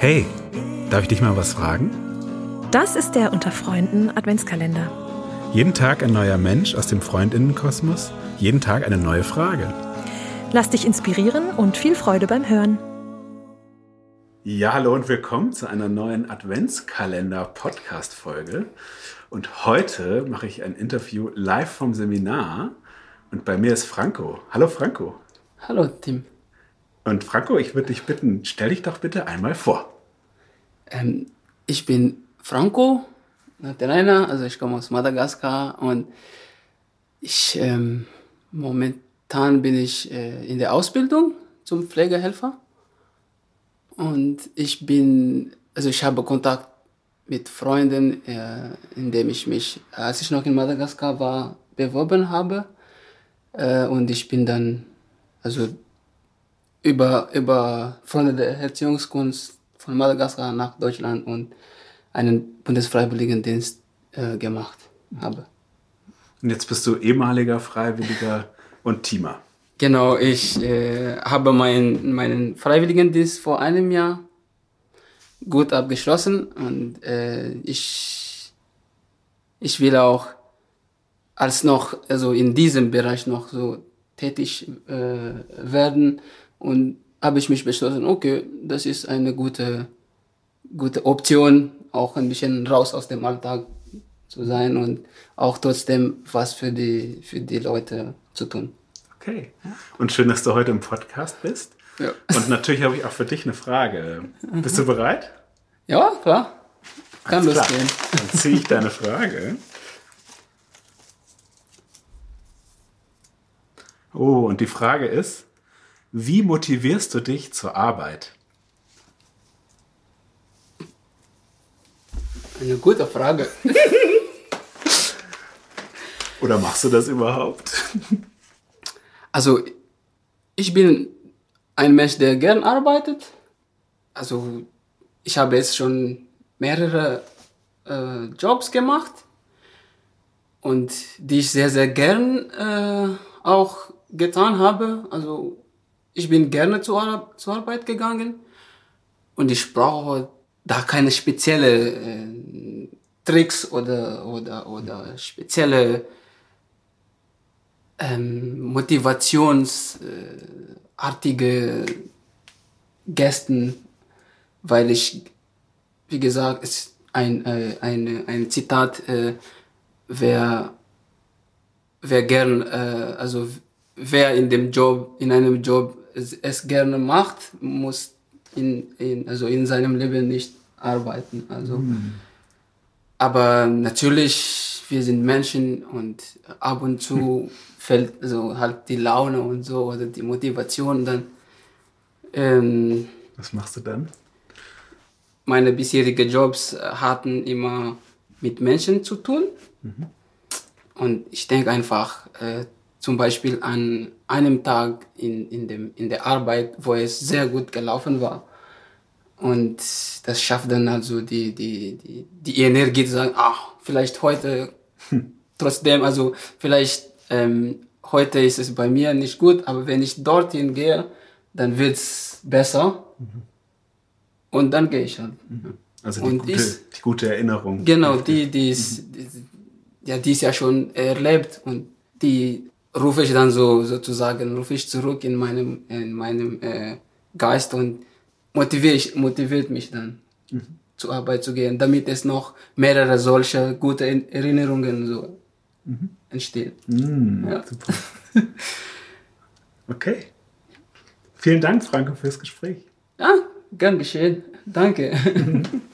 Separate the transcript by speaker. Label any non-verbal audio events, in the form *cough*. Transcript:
Speaker 1: Darf ich dich mal was fragen?
Speaker 2: Das ist der Unter Freunden Adventskalender.
Speaker 1: Jeden Tag ein neuer Mensch aus dem Freundinnenkosmos, jeden Tag eine neue Frage.
Speaker 2: Lass dich inspirieren und viel Freude beim Hören.
Speaker 1: Ja, hallo und willkommen zu einer neuen Adventskalender-Podcast-Folge. Und heute mache ich ein Interview live vom Seminar und bei mir ist Franco. Hallo Franco.
Speaker 3: Hallo Tim.
Speaker 1: Und Franco, ich würde dich bitten, stell dich doch bitte einmal vor.
Speaker 3: Ähm, ich bin Franco Naterena, also ich komme aus Madagaskar und ich ähm, momentan bin ich äh, in der Ausbildung zum Pflegehelfer und ich bin, also ich habe Kontakt mit Freunden, äh, indem ich mich, als ich noch in Madagaskar war, beworben habe äh, und ich bin dann, also über, über Freunde der Erziehungskunst von Madagaskar nach Deutschland und einen Bundesfreiwilligendienst äh, gemacht habe.
Speaker 1: Und jetzt bist du ehemaliger Freiwilliger und Teamer.
Speaker 3: Genau, ich äh, habe mein, meinen Freiwilligendienst vor einem Jahr gut abgeschlossen und äh, ich, ich will auch als noch, also in diesem Bereich noch so tätig äh, werden und habe ich mich beschlossen, okay, das ist eine gute, gute Option, auch ein bisschen raus aus dem Alltag zu sein und auch trotzdem was für die, für die Leute zu tun.
Speaker 1: Okay. Und schön, dass du heute im Podcast bist. Ja. Und natürlich habe ich auch für dich eine Frage. Bist du bereit?
Speaker 3: Ja, klar. Kann
Speaker 1: Alles losgehen. Klar. Dann ziehe ich deine Frage. Oh, und die Frage ist, wie motivierst du dich zur Arbeit?
Speaker 3: Eine gute Frage. *laughs*
Speaker 1: Oder machst du das überhaupt? *laughs*
Speaker 3: Also, ich bin ein Mensch, der gern arbeitet. Also, ich habe jetzt schon mehrere äh, Jobs gemacht und die ich sehr, sehr gern äh, auch getan habe. Also, ich bin gerne zur, Ar zur Arbeit gegangen und ich brauche da keine spezielle äh, Tricks oder, oder, oder spezielle ähm, motivationsartige äh, Gästen, weil ich, wie gesagt, ist ein, äh, ein, ein Zitat, äh, wer, wer gern, äh, also wer in dem Job, in einem Job es, gerne macht, muss in, in, also in seinem Leben nicht arbeiten. Also, mhm. aber natürlich, wir sind Menschen und ab und zu *laughs* fällt so halt die Laune und so oder die Motivation dann. Ähm,
Speaker 1: Was machst du dann?
Speaker 3: Meine bisherigen Jobs hatten immer mit Menschen zu tun. Mhm. Und ich denke einfach, äh, zum Beispiel an einem Tag in, in, dem, in der Arbeit, wo es sehr gut gelaufen war. Und das schafft dann also die, die, die, die Energie zu sagen, ach, vielleicht heute hm. trotzdem, also vielleicht ähm, heute ist es bei mir nicht gut, aber wenn ich dorthin gehe, dann wird's besser. Mhm. Und dann gehe ich halt.
Speaker 1: Mhm. Also die, gute, ist, die gute Erinnerung.
Speaker 3: Genau, die, die ist, mhm. die, ja, die ist ja schon erlebt und die rufe ich dann so sozusagen, rufe ich zurück in meinem, in meinem äh, Geist und motiviere ich, motiviert mich dann mhm. zur Arbeit zu gehen, damit es noch mehrere solche gute Erinnerungen so mhm. entstehen.
Speaker 1: Mhm, ja. Super. okay. Vielen Dank, Franco, fürs Gespräch.
Speaker 3: Ja, gern geschehen. Danke. *laughs*